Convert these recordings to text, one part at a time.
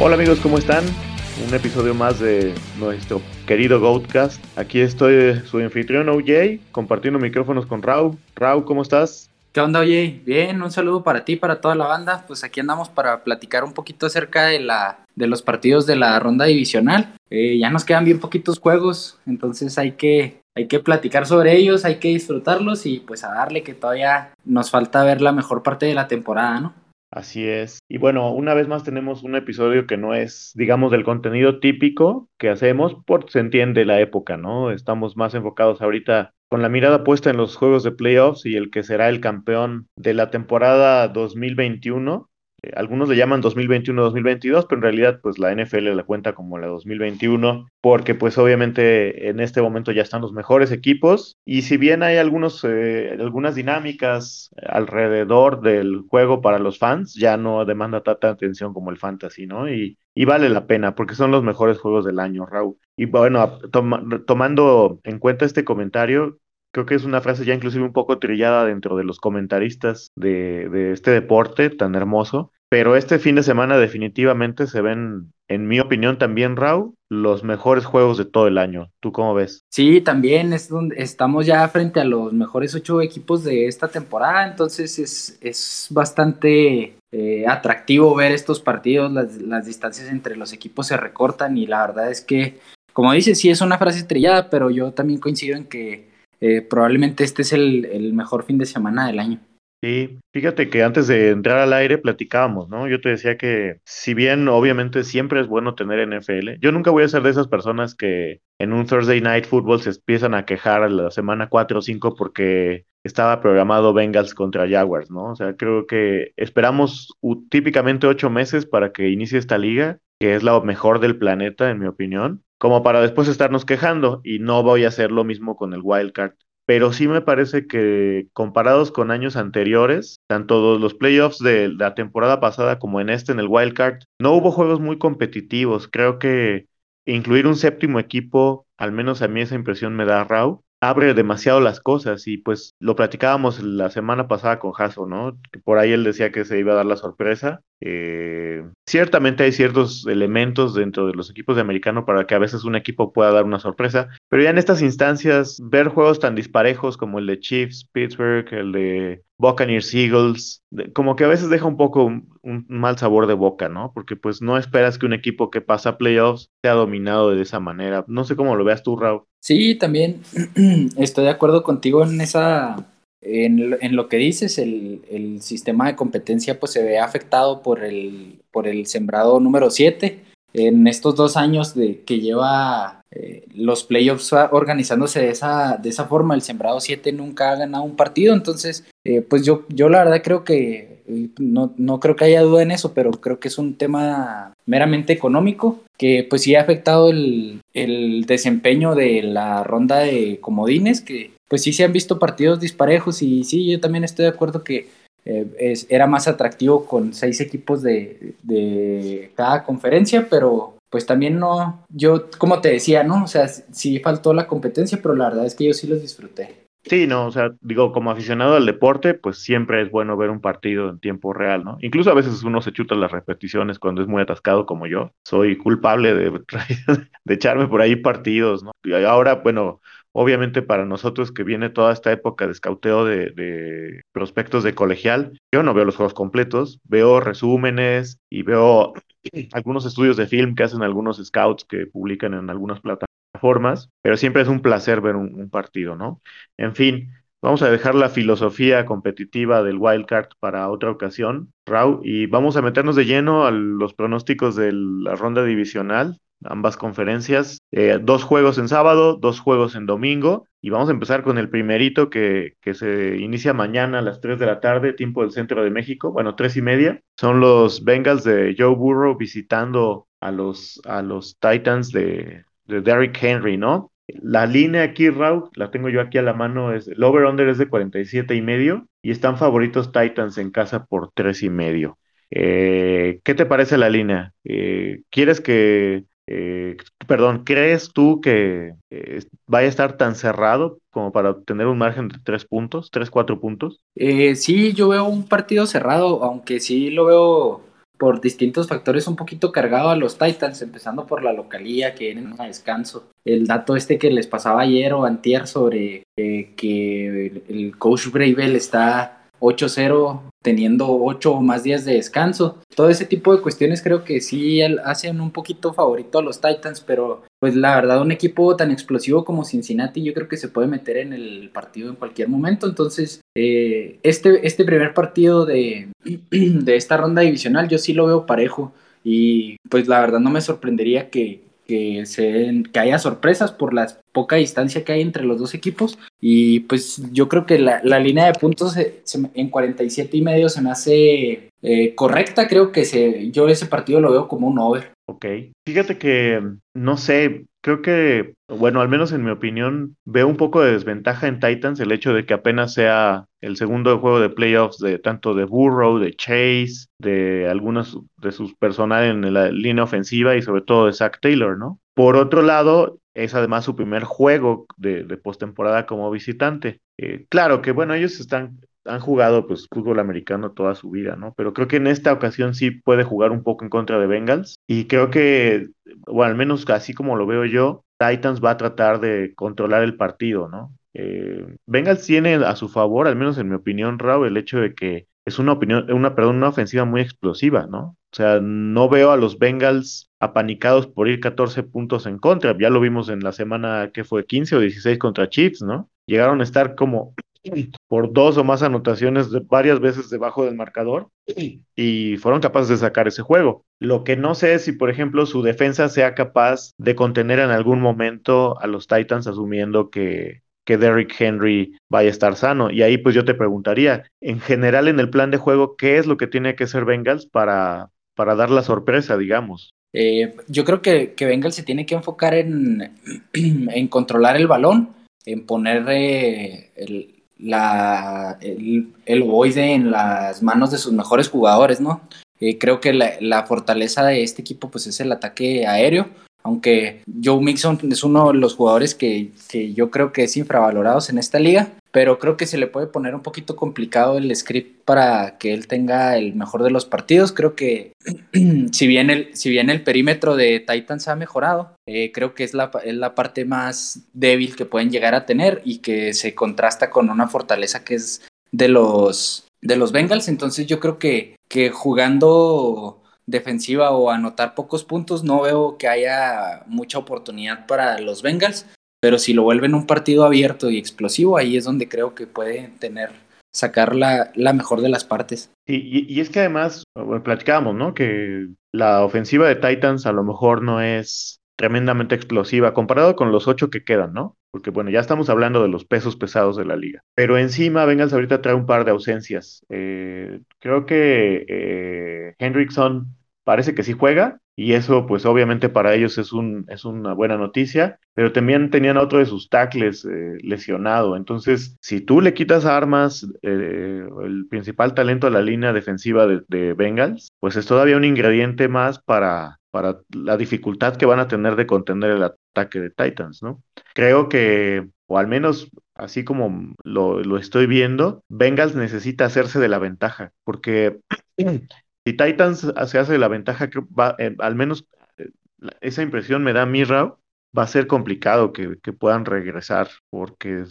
Hola amigos, ¿cómo están? Un episodio más de nuestro querido Goatcast. Aquí estoy, su anfitrión OJ, compartiendo micrófonos con Rau. Rau, ¿cómo estás? ¿Qué onda, OJ? Bien, un saludo para ti, para toda la banda. Pues aquí andamos para platicar un poquito acerca de, la, de los partidos de la ronda divisional. Eh, ya nos quedan bien poquitos juegos, entonces hay que, hay que platicar sobre ellos, hay que disfrutarlos y pues a darle que todavía nos falta ver la mejor parte de la temporada, ¿no? Así es. Y bueno, una vez más tenemos un episodio que no es, digamos, del contenido típico que hacemos, porque se entiende la época, ¿no? Estamos más enfocados ahorita con la mirada puesta en los juegos de playoffs y el que será el campeón de la temporada 2021 eh, algunos le llaman 2021-2022, pero en realidad pues la NFL la cuenta como la 2021 porque pues obviamente en este momento ya están los mejores equipos y si bien hay algunos, eh, algunas dinámicas alrededor del juego para los fans, ya no demanda tanta atención como el fantasy, ¿no? Y, y vale la pena porque son los mejores juegos del año, Raúl. Y bueno, tomando en cuenta este comentario, Creo que es una frase ya inclusive un poco trillada dentro de los comentaristas de, de, este deporte tan hermoso. Pero este fin de semana definitivamente se ven, en mi opinión también, Raúl, los mejores juegos de todo el año. ¿Tú cómo ves? Sí, también es donde estamos ya frente a los mejores ocho equipos de esta temporada, entonces es, es bastante eh, atractivo ver estos partidos, las, las distancias entre los equipos se recortan y la verdad es que, como dices, sí es una frase estrellada, pero yo también coincido en que eh, probablemente este es el, mejor fin de semana del año. Sí, fíjate que antes de entrar al aire platicábamos, ¿no? Yo te decía que si bien obviamente siempre es bueno tener NFL, yo nunca voy a ser de esas personas que en un Thursday Night Football se empiezan a quejar a la semana 4 o 5 porque estaba programado Bengals contra Jaguars, ¿no? O sea, creo que esperamos típicamente ocho meses para que inicie esta liga, que es la mejor del planeta, en mi opinión como para después estarnos quejando y no voy a hacer lo mismo con el wildcard. Pero sí me parece que comparados con años anteriores, tanto los playoffs de la temporada pasada como en este, en el wildcard, no hubo juegos muy competitivos. Creo que incluir un séptimo equipo, al menos a mí esa impresión me da Rau, abre demasiado las cosas y pues lo platicábamos la semana pasada con Jaso, ¿no? Por ahí él decía que se iba a dar la sorpresa. Eh, ciertamente hay ciertos elementos dentro de los equipos de americano para que a veces un equipo pueda dar una sorpresa, pero ya en estas instancias ver juegos tan disparejos como el de Chiefs, Pittsburgh, el de Buccaneers Eagles, como que a veces deja un poco un, mal sabor de boca, ¿no? Porque pues no esperas que un equipo que pasa a playoffs sea dominado de esa manera. No sé cómo lo veas tú, Raúl. Sí, también estoy de acuerdo contigo en esa en, lo que dices, el, el, sistema de competencia pues se ve afectado por el, por el sembrado número 7. En estos dos años de, que lleva eh, los playoffs organizándose de esa, de esa forma, el sembrado 7 nunca ha ganado un partido, entonces eh, pues yo, yo la verdad creo que eh, no, no creo que haya duda en eso, pero creo que es un tema meramente económico que pues sí ha afectado el, el desempeño de la ronda de comodines, que pues sí se han visto partidos disparejos y sí, yo también estoy de acuerdo que eh, era más atractivo con seis equipos de, cada conferencia, pero pues también no, yo como te decía, ¿no? O sea, sí faltó la competencia, pero la verdad es que yo sí los disfruté. Sí, no, o sea, digo, como aficionado al deporte, pues siempre es bueno ver un partido en tiempo real, ¿no? Incluso a veces uno se chuta las repeticiones cuando es muy atascado como yo. Soy culpable de echarme por ahí partidos, ¿no? Y ahora, bueno, Obviamente para nosotros que viene toda esta época de escauteo de, prospectos de colegial, yo no veo los juegos completos, veo resúmenes y veo algunos estudios de film que hacen algunos scouts que publican en algunas plataformas, pero siempre es un placer ver un, partido, ¿no? En fin, Vamos a dejar la filosofía competitiva del wildcard para otra ocasión, Raúl, y vamos a meternos de lleno a los pronósticos de la ronda divisional ambas conferencias. Eh, dos juegos en sábado, dos juegos en domingo. Y vamos a empezar con el primerito que, que, se inicia mañana a las 3 de la tarde, tiempo del centro de México. Bueno, tres y media. Son los Bengals de Joe Burrow visitando a los, a los Titans de, de Derrick Henry, ¿no? La línea aquí, Raúl, la tengo yo aquí a la mano, es el over-under es de 47 y medio y están favoritos Titans en casa por tres y medio. Eh, ¿Qué te parece la línea? Eh, ¿Quieres que eh, perdón, ¿crees tú que eh, vaya a estar tan cerrado como para obtener un margen de tres puntos, tres, cuatro puntos? Eh, sí, yo veo un partido cerrado, aunque sí lo veo por distintos factores un poquito cargado a los Titans, empezando por la localía que vienen a descanso. El dato este que les pasaba ayer o antier sobre eh, que el, coach Bravel está 8-0 teniendo 8 o más días de descanso. Todo ese tipo de cuestiones creo que sí hacen un poquito favorito a los Titans, pero pues la verdad un equipo tan explosivo como Cincinnati yo creo que se puede meter en el partido en cualquier momento. Entonces eh, este, este primer partido de, de esta ronda divisional yo sí lo veo parejo y pues la verdad no me sorprendería que, que, se, haya sorpresas por la poca distancia que hay entre los dos equipos. Y pues yo creo que la, línea de puntos en 47 y medio se me hace eh, correcta. Creo que se, yo ese partido lo veo como un over. Ok. Fíjate que, no sé, creo que, bueno, al menos en mi opinión, veo un poco de desventaja en Titans el hecho de que apenas sea el segundo juego de playoffs de tanto de Burrow, de Chase, de algunos de sus personales en la línea ofensiva y sobre todo de Zach Taylor, ¿no? Por otro lado, es además su primer juego de, de postemporada como visitante. Eh, claro que, bueno, ellos están han jugado pues fútbol americano toda su vida, ¿no? Pero creo que en esta ocasión sí puede jugar un poco en contra de Bengals y creo que, o al menos así como lo veo yo, Titans va a tratar de controlar el partido, ¿no? Eh, Bengals tiene a su favor, al menos en mi opinión, Raúl, el hecho de que es una opinión, una, perdón, una ofensiva muy explosiva, ¿no? O sea, no veo a los Bengals apanicados por ir 14 puntos en contra. Ya lo vimos en la semana que fue 15 o 16 contra Chiefs, ¿no? Llegaron a estar como por dos o más anotaciones varias veces debajo del marcador y fueron capaces de sacar ese juego. Lo que no sé es si, por ejemplo, su defensa sea capaz de contener en algún momento a los Titans asumiendo que, que Derrick Henry vaya a estar sano. Y ahí pues yo te preguntaría, en general en el plan de juego, ¿qué es lo que tiene que hacer Bengals para, para dar la sorpresa, digamos? Eh, yo creo que, que Bengals se tiene que enfocar en, en controlar el balón, en poner eh, el, la, el, el en las manos de sus mejores jugadores, ¿no? Eh, creo que la, la, fortaleza de este equipo pues es el ataque aéreo, aunque Joe Mixon es uno de los jugadores que, que yo creo que es infravalorados en esta liga, pero creo que se le puede poner un poquito complicado el script para que él tenga el mejor de los partidos. Creo que si bien el, si bien el perímetro de Titans ha mejorado, eh, creo que es la, es la parte más débil que pueden llegar a tener y que se contrasta con una fortaleza que es de los, de los Bengals. Entonces yo creo que, que jugando defensiva o anotar pocos puntos, no veo que haya mucha oportunidad para los Bengals. Pero si lo vuelven un partido abierto y explosivo, ahí es donde creo que puede tener, sacar la, la mejor de las partes. Y, y, es que además, platicábamos, ¿no? Que la ofensiva de Titans a lo mejor no es tremendamente explosiva comparado con los ocho que quedan, ¿no? Porque bueno, ya estamos hablando de los pesos pesados de la liga. Pero encima, vengas ahorita trae un par de ausencias. Eh, creo que eh, Hendrickson parece que sí juega, y eso pues obviamente para ellos es, un, es una buena noticia, pero también tenían otro de sus tackles eh, lesionado, entonces si tú le quitas armas, eh, el principal talento de la línea defensiva de, Bengals, pues es todavía un ingrediente más para, para la dificultad que van a tener de contener el ataque de Titans, ¿no? Creo que, o al menos así como lo, lo estoy viendo, Bengals necesita hacerse de la ventaja, porque si Titans se hace la ventaja, que va, eh, al menos eh, esa impresión me da a mí, va a ser complicado que, puedan regresar, porque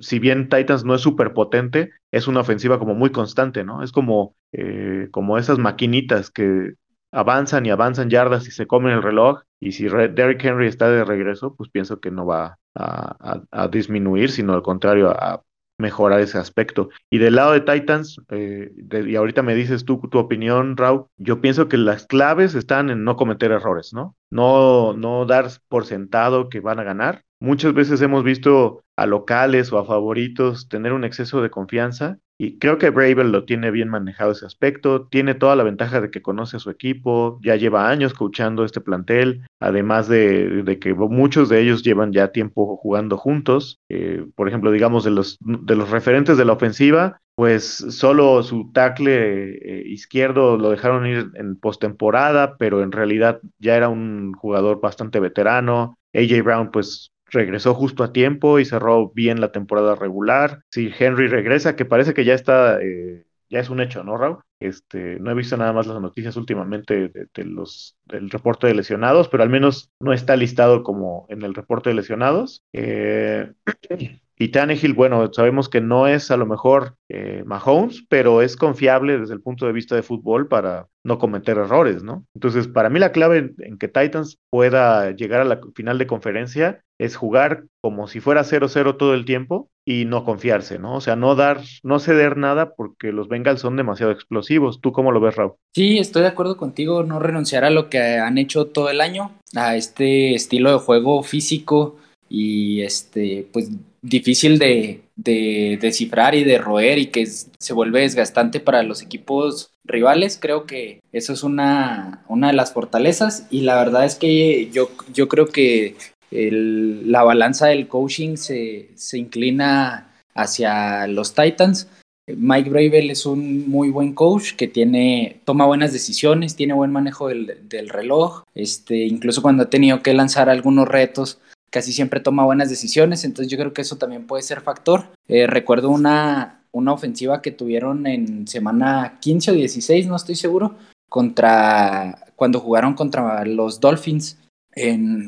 si, bien Titans no es súper potente, es una ofensiva como muy constante, ¿no? Es como, eh, como esas maquinitas que avanzan y avanzan yardas y se comen el reloj, y si Derrick Henry está de regreso, pues pienso que no va a, a disminuir, sino al contrario, a, mejorar ese aspecto. Y del lado de Titans, eh, y ahorita me dices tú tu opinión, Raúl, yo pienso que las claves están en no cometer errores, ¿no? No, no dar por sentado que van a ganar. Muchas veces hemos visto a locales o a favoritos tener un exceso de confianza y creo que Bravel lo tiene bien manejado ese aspecto, tiene toda la ventaja de que conoce a su equipo, ya lleva años coachando este plantel, además de, que muchos de ellos llevan ya tiempo jugando juntos. Eh, por ejemplo, digamos, de los, de los referentes de la ofensiva, pues solo su tackle eh, izquierdo lo dejaron ir en postemporada, pero en realidad ya era un jugador bastante veterano. AJ Brown, pues regresó justo a tiempo y cerró bien la temporada regular. Si Henry regresa, que parece que ya está, eh, ya es un hecho, ¿no, Raúl? Este, no he visto nada más las noticias últimamente de, los, del reporte de lesionados, pero al menos no está listado como en el reporte de lesionados. Eh, y Tannehill, bueno, sabemos que no es a lo mejor eh, Mahomes, pero es confiable desde el punto de vista de fútbol para no cometer errores, ¿no? Entonces, para mí la clave en, que Titans pueda llegar a la final de conferencia es jugar como si fuera 0-0 todo el tiempo y no confiarse, ¿no? O sea, no dar, no ceder nada porque los Bengals son demasiado explosivos. ¿Tú cómo lo ves, Raúl? Sí, estoy de acuerdo contigo, no renunciar a lo que han hecho todo el año, a este estilo de juego físico y este, pues difícil de, de descifrar y de roer y que se vuelve desgastante para los equipos rivales. Creo que eso es una, una de las fortalezas y la verdad es que yo, yo creo que la balanza del coaching se, se, inclina hacia los Titans. Mike Bravel es un muy buen coach que tiene, toma buenas decisiones, tiene buen manejo del, del reloj, este, incluso cuando ha tenido que lanzar algunos retos, casi siempre toma buenas decisiones, entonces yo creo que eso también puede ser factor. Eh, recuerdo una, una ofensiva que tuvieron en semana 15 o 16, no estoy seguro, contra cuando jugaron contra los Dolphins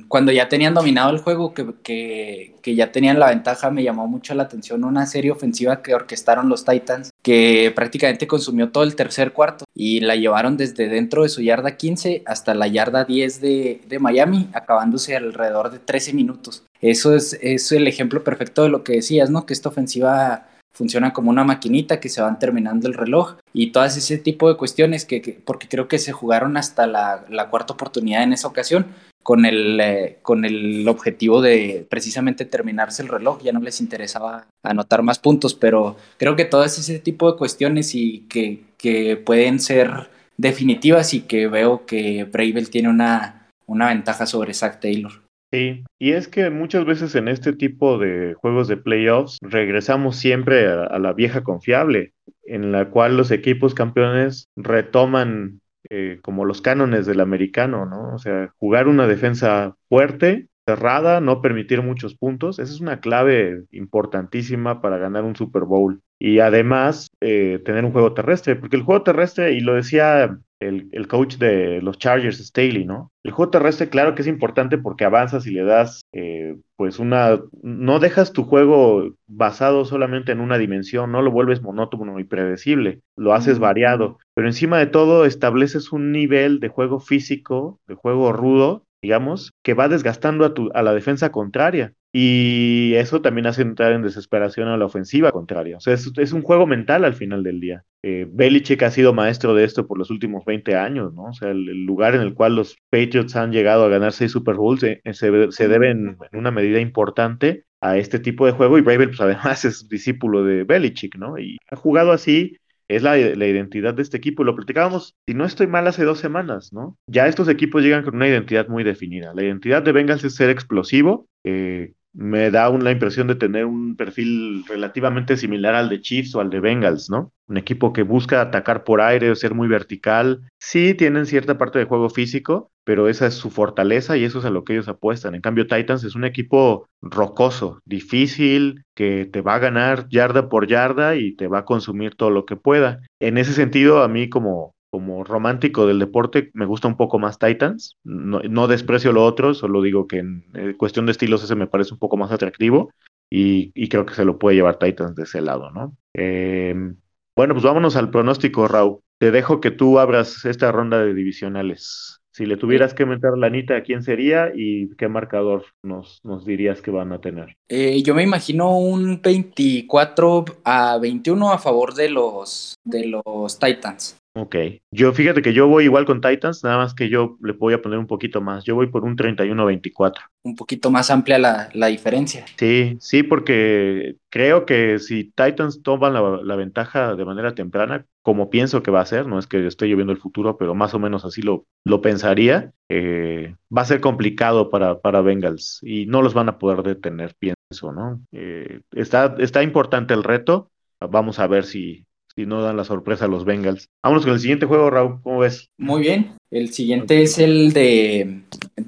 cuando ya tenían dominado el juego, que, que, ya tenían la ventaja, me llamó mucho la atención una serie ofensiva que orquestaron los Titans, que prácticamente consumió todo el tercer cuarto y la llevaron desde dentro de su yarda 15 hasta la yarda 10 de, de Miami, acabándose alrededor de 13 minutos. Eso es, es el ejemplo perfecto de lo que decías, ¿no? Que esta ofensiva funciona como una maquinita que se van terminando el reloj y todas ese tipo de cuestiones que, porque creo que se jugaron hasta la, la, cuarta oportunidad en esa ocasión con el, eh, con el objetivo de precisamente terminarse el reloj, ya no les interesaba anotar más puntos, pero creo que todo ese tipo de cuestiones y que, que pueden ser definitivas y que veo que Bravel tiene una, una ventaja sobre Zach Taylor. Sí, y es que muchas veces en este tipo de juegos de playoffs regresamos siempre a la vieja confiable, en la cual los equipos campeones retoman eh, como los cánones del americano, ¿no? O sea, jugar una defensa fuerte, cerrada, no permitir muchos puntos, esa es una clave importantísima para ganar un Super Bowl. Y además, eh, tener un juego terrestre, porque el juego terrestre, y lo decía el, coach de los Chargers, Staley, ¿no? El juego terrestre, claro que es importante porque avanzas y le das, eh, pues, una. No dejas tu juego basado solamente en una dimensión, no lo vuelves monótono y predecible, lo haces variado. Pero encima de todo, estableces un nivel de juego físico, de juego rudo, digamos, que va desgastando a, tu, a la defensa contraria. Y eso también hace entrar en desesperación a la ofensiva contraria. O sea, es, un juego mental al final del día. Eh, Belichick ha sido maestro de esto por los últimos 20 años, ¿no? O sea, el, lugar en el cual los Patriots han llegado a ganar seis Super Bowls eh, se, se, debe en, una medida importante a este tipo de juego. Y Bravel, pues además es discípulo de Belichick, ¿no? Y ha jugado así es la, identidad de este equipo. Lo platicábamos, si no estoy mal, hace dos semanas, ¿no? Ya estos equipos llegan con una identidad muy definida. La identidad de Bengals es ser explosivo, eh, me da una impresión de tener un perfil relativamente similar al de Chiefs o al de Bengals, ¿no? Un equipo que busca atacar por aire, ser muy vertical. Sí tienen cierta parte de juego físico, pero esa es su fortaleza y eso es a lo que ellos apuestan. En cambio, Titans es un equipo rocoso, difícil, que te va a ganar yarda por yarda y te va a consumir todo lo que pueda. En ese sentido, a mí como como romántico del deporte, me gusta un poco más Titans. No, desprecio lo otro, solo digo que en eh, cuestión de estilos ese me parece un poco más atractivo y, creo que se lo puede llevar Titans de ese lado, ¿no? Em, bueno, pues vámonos al pronóstico, Raúl. Te dejo que tú abras esta ronda de divisionales. Si le tuvieras que meter la anita, ¿quién sería y qué marcador nos, nos dirías que van a tener? Eh, yo me imagino un 24 a 21 a favor de los, de los Titans. Ok. Yo fíjate que yo voy igual con Titans, nada más que yo le voy a poner un poquito más. Yo voy por un 31-24. Un poquito más amplia la, la, diferencia. Sí, sí, porque creo que si Titans toman la, ventaja de manera temprana, como pienso que va a ser, no es que esté lloviendo el futuro, pero más o menos así lo, lo pensaría, eh, va a ser complicado para, para Bengals y no los van a poder detener, pienso, ¿no? Eh, está, está importante el reto. Vamos a ver si, si no dan la sorpresa a los Bengals. Vámonos con el siguiente juego, Raúl, ¿cómo ves? Muy bien, el siguiente es el de,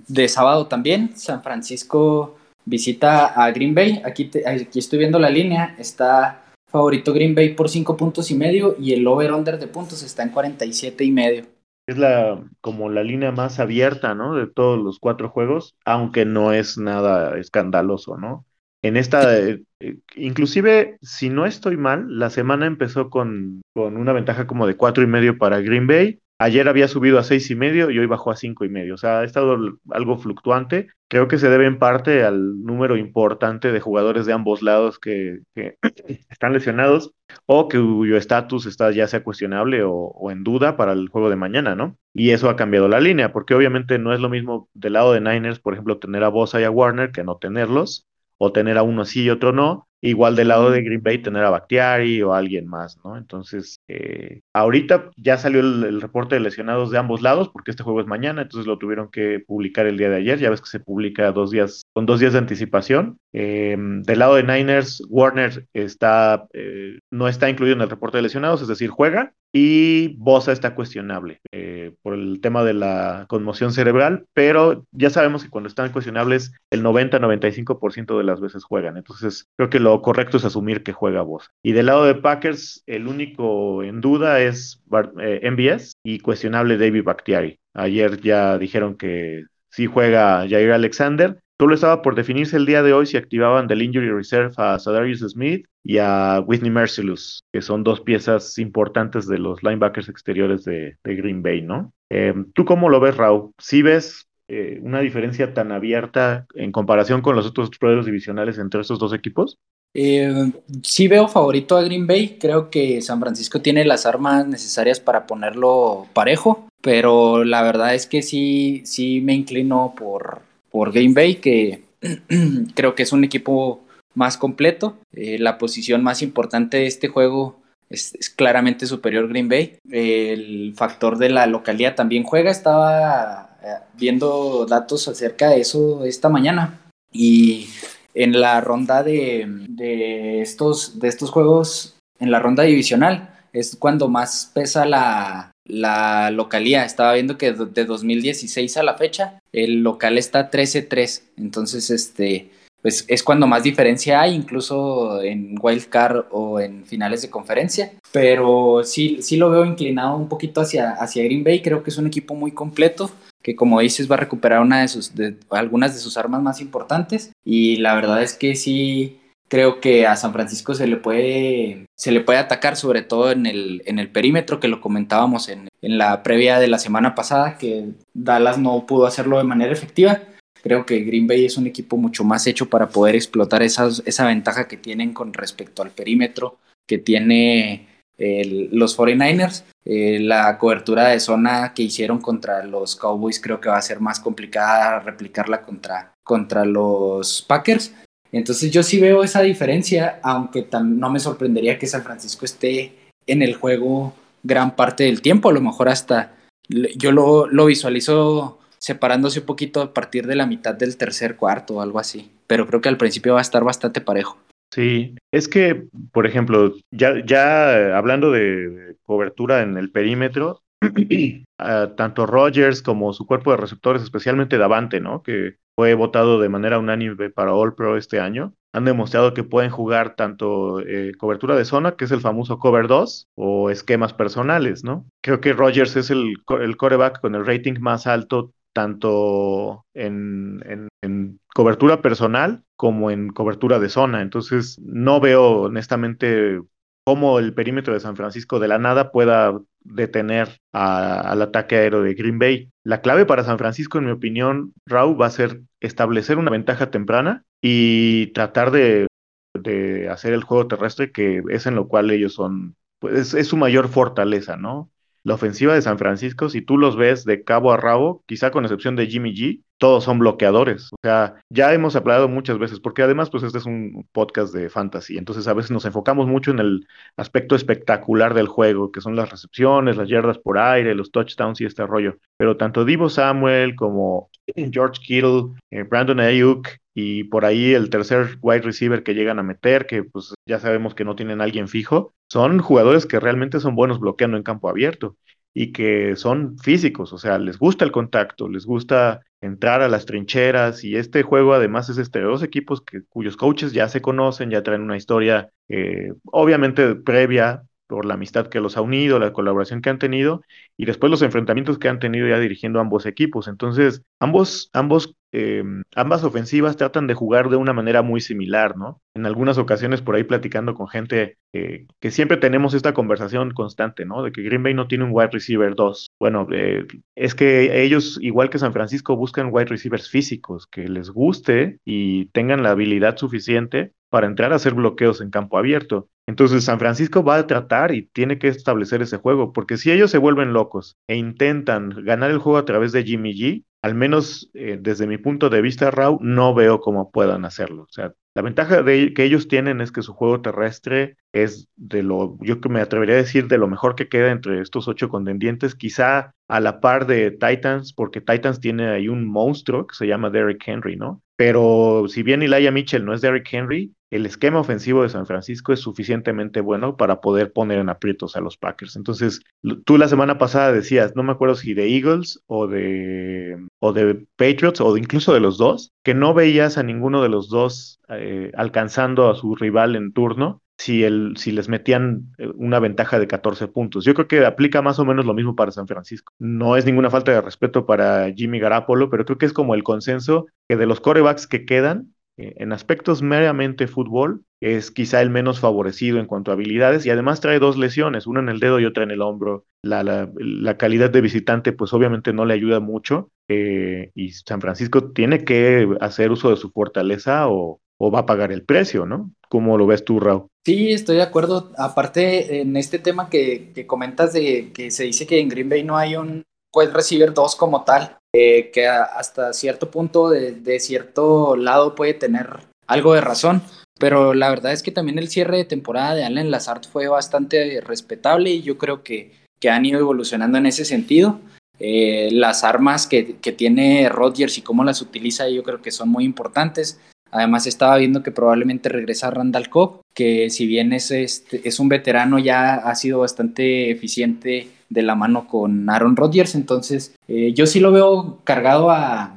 de sábado también, San Francisco visita a Green Bay, aquí, aquí estoy viendo la línea, está favorito Green Bay por 5 puntos y medio y el over-under de puntos está en 47 y medio. Es la, como la línea más abierta, ¿no? De todos los cuatro juegos, aunque no es nada escandaloso, ¿no? En esta, eh, eh, inclusive, si no estoy mal, la semana empezó con, con una ventaja como de cuatro y medio para Green Bay Ayer había subido a seis y medio y hoy bajó a cinco y medio. O sea, ha estado algo fluctuante. Creo que se debe en parte al número importante de jugadores de ambos lados que, están lesionados o que cuyo estatus está ya sea cuestionable o, o, en duda para el juego de mañana, ¿no? Y eso ha cambiado la línea, porque obviamente no es lo mismo del lado de Niners, por ejemplo, tener a Bosa y a Warner que no tenerlos, o tener a uno sí y otro no, Igual del lado de Green Bay tener a Bakhtiari o alguien más, ¿no? Entonces, eh, ahorita ya salió el, reporte de lesionados de ambos lados, porque este juego es mañana, entonces lo tuvieron que publicar el día de ayer. Ya ves que se publica dos días, con dos días de anticipación. Em, del lado de Niners, Warner está, eh, no está incluido en el reporte de lesionados, es decir, juega, y Bosa está cuestionable eh, por el tema de la conmoción cerebral, pero ya sabemos que cuando están cuestionables, el 90-95% de las veces juegan. Entonces, creo que lo correcto es asumir que juega Bosa. Y del lado de Packers, el único en duda es eh, MBS y cuestionable David Bakhtiari. Ayer ya dijeron que sí juega Jair Alexander, Solo estaba por definirse el día de hoy si activaban del Injury Reserve a Sadarius Smith y a Whitney Mercilus, que son dos piezas importantes de los linebackers exteriores de, Green Bay, ¿no? Eh, ¿Tú cómo lo ves, Raúl? ¿Sí ves eh, una diferencia tan abierta en comparación con los otros pruebas divisionales entre estos dos equipos? Eh, sí veo favorito a Green Bay. Creo que San Francisco tiene las armas necesarias para ponerlo parejo, pero la verdad es que sí, sí me inclino por, por Green Bay, que creo que es un equipo más completo. Eh, la posición más importante de este juego es, claramente superior Green Bay. el factor de la localidad también juega. Estaba eh, viendo datos acerca de eso esta mañana. Y en la ronda de, de, estos, de estos juegos, en la ronda divisional, es cuando más pesa la, la localía. Estaba viendo que de 2016 a la fecha, el local está 13-3. Entonces, este, pues es cuando más diferencia hay, incluso en wild card o en finales de conferencia. Pero sí, sí lo veo inclinado un poquito hacia, hacia Green Bay. Creo que es un equipo muy completo que como dices va a recuperar una de sus algunas de sus armas más importantes y la verdad es que sí creo que a San Francisco se le puede, se le puede atacar, sobre todo en el, en el perímetro, que lo comentábamos en, en la previa de la semana pasada, que Dallas no pudo hacerlo de manera efectiva. Creo que Green Bay es un equipo mucho más hecho para poder explotar esas, esa ventaja que tienen con respecto al perímetro que tiene los 49ers. Eh, la cobertura de zona que hicieron contra los Cowboys creo que va a ser más complicada replicarla contra, contra los Packers. Entonces yo sí veo esa diferencia, aunque no me sorprendería que San Francisco esté en el juego gran parte del tiempo, a lo mejor hasta yo lo, lo visualizo separándose un poquito a partir de la mitad del tercer cuarto o algo así, pero creo que al principio va a estar bastante parejo. Sí, es que, por ejemplo, ya, ya hablando de cobertura en el perímetro, Ah, tanto Rogers como su cuerpo de receptores, especialmente Davante, ¿no? Que fue votado de manera unánime para All Pro este año, han demostrado que pueden jugar tanto eh, cobertura de zona, que es el famoso cover 2, o esquemas personales, ¿no? Creo que Rogers es el, el coreback con el rating más alto tanto en, en, cobertura personal como en cobertura de zona. Entonces, no veo honestamente cómo el perímetro de San Francisco de la nada pueda detener al ataque aéreo de Green Bay. La clave para San Francisco, en mi opinión, Raúl, va a ser establecer una ventaja temprana y tratar de, hacer el juego terrestre, que es en lo cual ellos son, pues es su mayor fortaleza, ¿no? La ofensiva de San Francisco, si tú los ves de cabo a rabo, quizá con excepción de Jimmy G, todos son bloqueadores. O sea, ya hemos hablado muchas veces, porque además, pues este es un podcast de fantasy, entonces a veces nos enfocamos mucho en el aspecto espectacular del juego, que son las recepciones, las yardas por aire, los touchdowns y este rollo. Pero tanto Divo Samuel como George Kittle, eh, Brandon Ayuk y por ahí el tercer wide receiver que llegan a meter, que pues ya sabemos que no tienen alguien fijo, son jugadores que realmente son buenos bloqueando en campo abierto y que son físicos, o sea, les gusta el contacto, les gusta entrar a las trincheras y este juego además es este de dos equipos cuyos coaches ya se conocen, ya traen una historia eh, obviamente previa por la amistad que los ha unido, la colaboración que han tenido y después los enfrentamientos que han tenido ya dirigiendo ambos equipos. Entonces, ambos, ambos, eh, ambas ofensivas tratan de jugar de una manera muy similar, ¿no? En algunas ocasiones por ahí platicando con gente eh, que siempre tenemos esta conversación constante, ¿no? De que Green Bay no tiene un wide receiver 2. Bueno, eh, es que ellos, igual que San Francisco, buscan wide receivers físicos que les guste y tengan la habilidad suficiente para entrar a hacer bloqueos en campo abierto. Entonces San Francisco va a tratar y tiene que establecer ese juego, porque si ellos se vuelven locos e intentan ganar el juego a través de Jimmy G, al menos eh, desde mi punto de vista, Raw, no veo cómo puedan hacerlo. O sea, la ventaja que ellos tienen es que su juego terrestre es de lo, yo que me atrevería a decir, de lo mejor que queda entre estos ocho contendientes, quizá a la par de Titans, porque Titans tiene ahí un monstruo que se llama Derrick Henry, ¿no? Pero si bien Elijah Mitchell no es Derrick Henry, el esquema ofensivo de San Francisco es suficientemente bueno para poder poner en aprietos a los Packers. Entonces, tú la semana pasada decías, no me acuerdo si de Eagles o de, o de Patriots o incluso de los dos, que no veías a ninguno de los dos eh, alcanzando a su rival en turno si, el, si les metían eh, una ventaja de 14 puntos. Yo creo que aplica más o menos lo mismo para San Francisco. No es ninguna falta de respeto para Jimmy Garapolo, pero creo que es como el consenso que de los corebacks que quedan, en aspectos meramente fútbol, es quizá el menos favorecido en cuanto a habilidades y además trae dos lesiones, una en el dedo y otra en el hombro. La, la, calidad de visitante pues obviamente no le ayuda mucho eh, y San Francisco tiene que hacer uso de su fortaleza o, o va a pagar el precio, ¿no? ¿Cómo lo ves tú, Raúl? Sí, estoy de acuerdo. Aparte, en este tema que, que comentas de que se dice que en Green Bay no hay un wide receiver 2 como tal, eh, que hasta cierto punto, de, cierto lado, puede tener algo de razón. Pero la verdad es que también el cierre de temporada de Allen Lazard fue bastante respetable y yo creo que, que han ido evolucionando en ese sentido. Eh, las armas que, que, tiene Rodgers y cómo las utiliza yo creo que son muy importantes. Además estaba viendo que probablemente regresa Randall Cobb, que si bien es, este, es un veterano ya ha sido bastante eficiente de la mano con Aaron Rodgers, entonces eh, yo sí lo veo cargado a,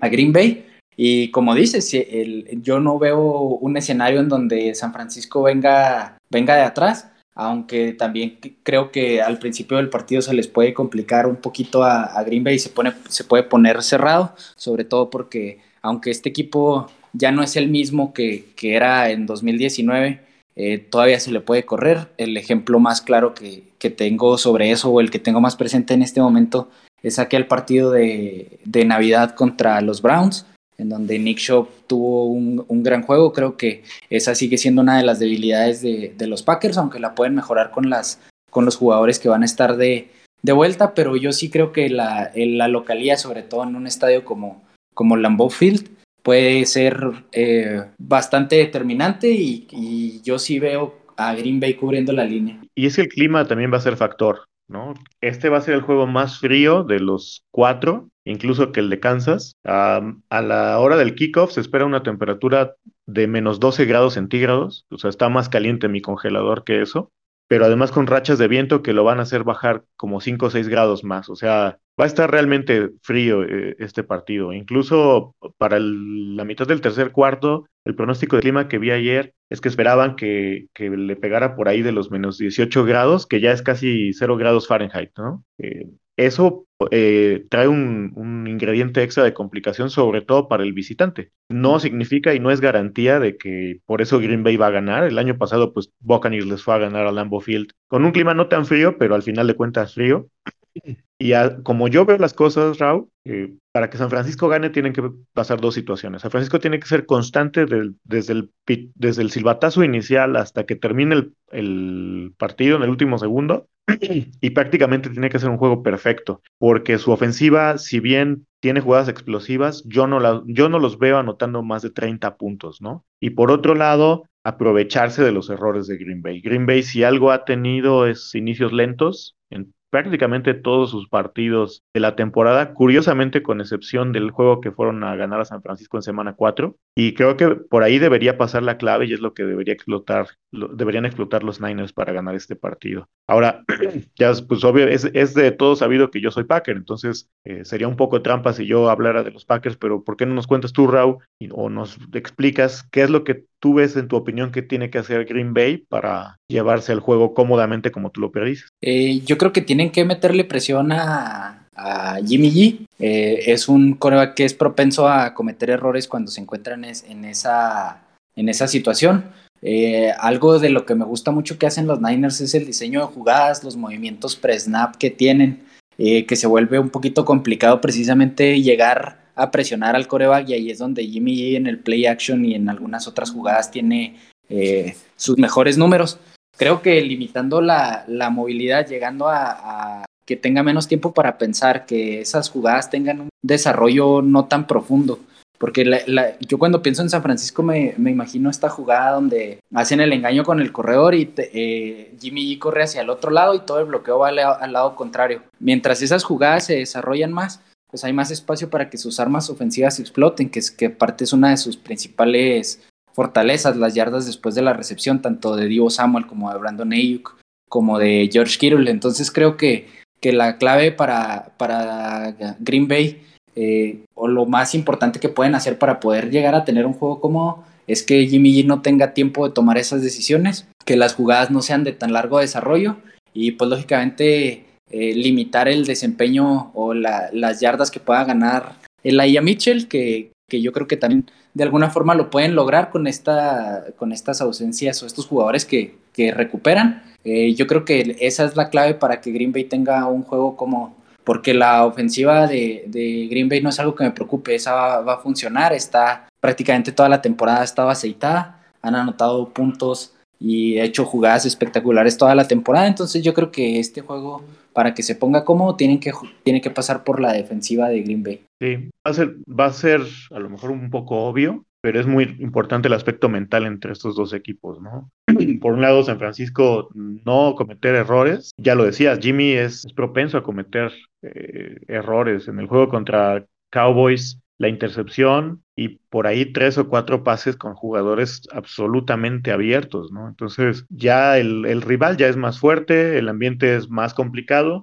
Green Bay. Y como dices, el, yo no veo un escenario en donde San Francisco venga, venga de atrás, aunque también creo que al principio del partido se les puede complicar un poquito a, Green Bay y se puede poner cerrado, sobre todo porque aunque este equipo ya no es el mismo que, era en 2019, eh, todavía se le puede correr. El ejemplo más claro que, tengo sobre eso o el que tengo más presente en este momento es aquel partido de, Navidad contra los Browns, en donde Nick Shaw tuvo un, gran juego. Creo que esa sigue siendo una de las debilidades de, los Packers, aunque la pueden mejorar con, las, con los jugadores que van a estar de, vuelta, pero yo sí creo que la, la localía, sobre todo en un estadio como, como Lambeau Field puede ser eh, bastante determinante y, yo sí veo a Green Bay cubriendo la línea. Y es que el clima también va a ser factor, ¿no? Este va a ser el juego más frío de los cuatro, incluso que el de Kansas. a la hora del kickoff se espera una temperatura de menos 12 grados centígrados, o sea, está más caliente mi congelador que eso pero además con rachas de viento que lo van a hacer bajar como 5 o 6 grados más. O sea, va a estar realmente frío eh, este partido. Incluso para la mitad del tercer cuarto, el pronóstico de clima que vi ayer es que esperaban que, le pegara por ahí de los menos 18 grados, que ya es casi 0 grados Fahrenheit, ¿no? Eh, eso eh, trae un, un, ingrediente extra de complicación, sobre todo para el visitante. No significa y no es garantía de que por eso Green Bay va a ganar. El año pasado, pues Buccaneers les fue a ganar a Lambeau Field con un clima no tan frío, pero al final de cuentas frío. Y como yo veo las cosas, Raúl, eh, para que San Francisco gane tienen que pasar dos situaciones. San Francisco tiene que ser constante desde, el, desde el silbatazo inicial hasta que termine el, el partido en el último segundo y prácticamente tiene que ser un juego perfecto, porque su ofensiva, si bien tiene jugadas explosivas, yo no, la, yo no los veo anotando más de 30 puntos, ¿no? Y por otro lado, aprovecharse de los errores de Green Bay. Green Bay, si algo ha tenido es inicios lentos, en prácticamente todos sus partidos de la temporada, curiosamente con excepción del juego que fueron a ganar a San Francisco en semana 4. Y creo que por ahí debería pasar la clave y es lo que debería explotar, deberían explotar los Niners para ganar este partido. Ahora, ya pues obvio, es, de todo sabido que yo soy Packer, entonces eh, sería un poco trampa si yo hablara de los Packers, pero ¿por qué no nos cuentas tú, Raúl, o nos explicas qué es lo que tú ves en tu opinión que tiene que hacer Green Bay para llevarse el juego cómodamente como tú lo predices? Eh, yo creo que tienen que meterle presión a, Jimmy G. Eh, es un coreback que es propenso a cometer errores cuando se encuentran en, esa, en esa situación. Eh, algo de lo que me gusta mucho que hacen los Niners es el diseño de jugadas, los movimientos pre-snap que tienen, que se vuelve un poquito complicado precisamente llegar a presionar al coreback y ahí es donde Jimmy en el play action y en algunas otras jugadas tiene eh, sus mejores números. Creo que limitando la, la movilidad, llegando a, que tenga menos tiempo para pensar, que esas jugadas tengan un desarrollo no tan profundo. Porque la, yo cuando pienso en San Francisco me, imagino esta jugada donde hacen el engaño con el corredor y eh, Jimmy G corre hacia el otro lado y todo el bloqueo va al, lado contrario. Mientras esas jugadas se desarrollan más, pues hay más espacio para que sus armas ofensivas exploten, que es que parte es una de sus principales fortalezas, las yardas después de la recepción, tanto de Divo Samuel como de Brandon Ayuk, como de George Kittle. Entonces creo que, que la clave para, para Green Bay, eh, o lo más importante que pueden hacer para poder llegar a tener un juego cómodo, es que Jimmy G no tenga tiempo de tomar esas decisiones, que las jugadas no sean de tan largo desarrollo y pues lógicamente eh, limitar el desempeño o las yardas que pueda ganar el Aya Mitchell, que, que, yo creo que también de alguna forma lo pueden lograr con, esta, con estas ausencias o estos jugadores que, que recuperan. Eh, yo creo que esa es la clave para que Green Bay tenga un juego como, porque la ofensiva de, Green Bay no es algo que me preocupe, esa va, a funcionar, está prácticamente toda la temporada estaba aceitada, han anotado puntos y hecho jugadas espectaculares toda la temporada, entonces yo creo que este juego para que se ponga cómodo, tienen que, tiene que pasar por la defensiva de Green Bay. Sí, va a, ser, va a ser a lo mejor un poco obvio, pero es muy importante el aspecto mental entre estos dos equipos, ¿no? Por un lado, San Francisco no cometer errores, ya lo decías, Jimmy es, propenso a cometer eh, errores en el juego contra Cowboys la intercepción y por ahí tres o cuatro pases con jugadores absolutamente abiertos, ¿no? Entonces ya el, el rival ya es más fuerte, el ambiente es más complicado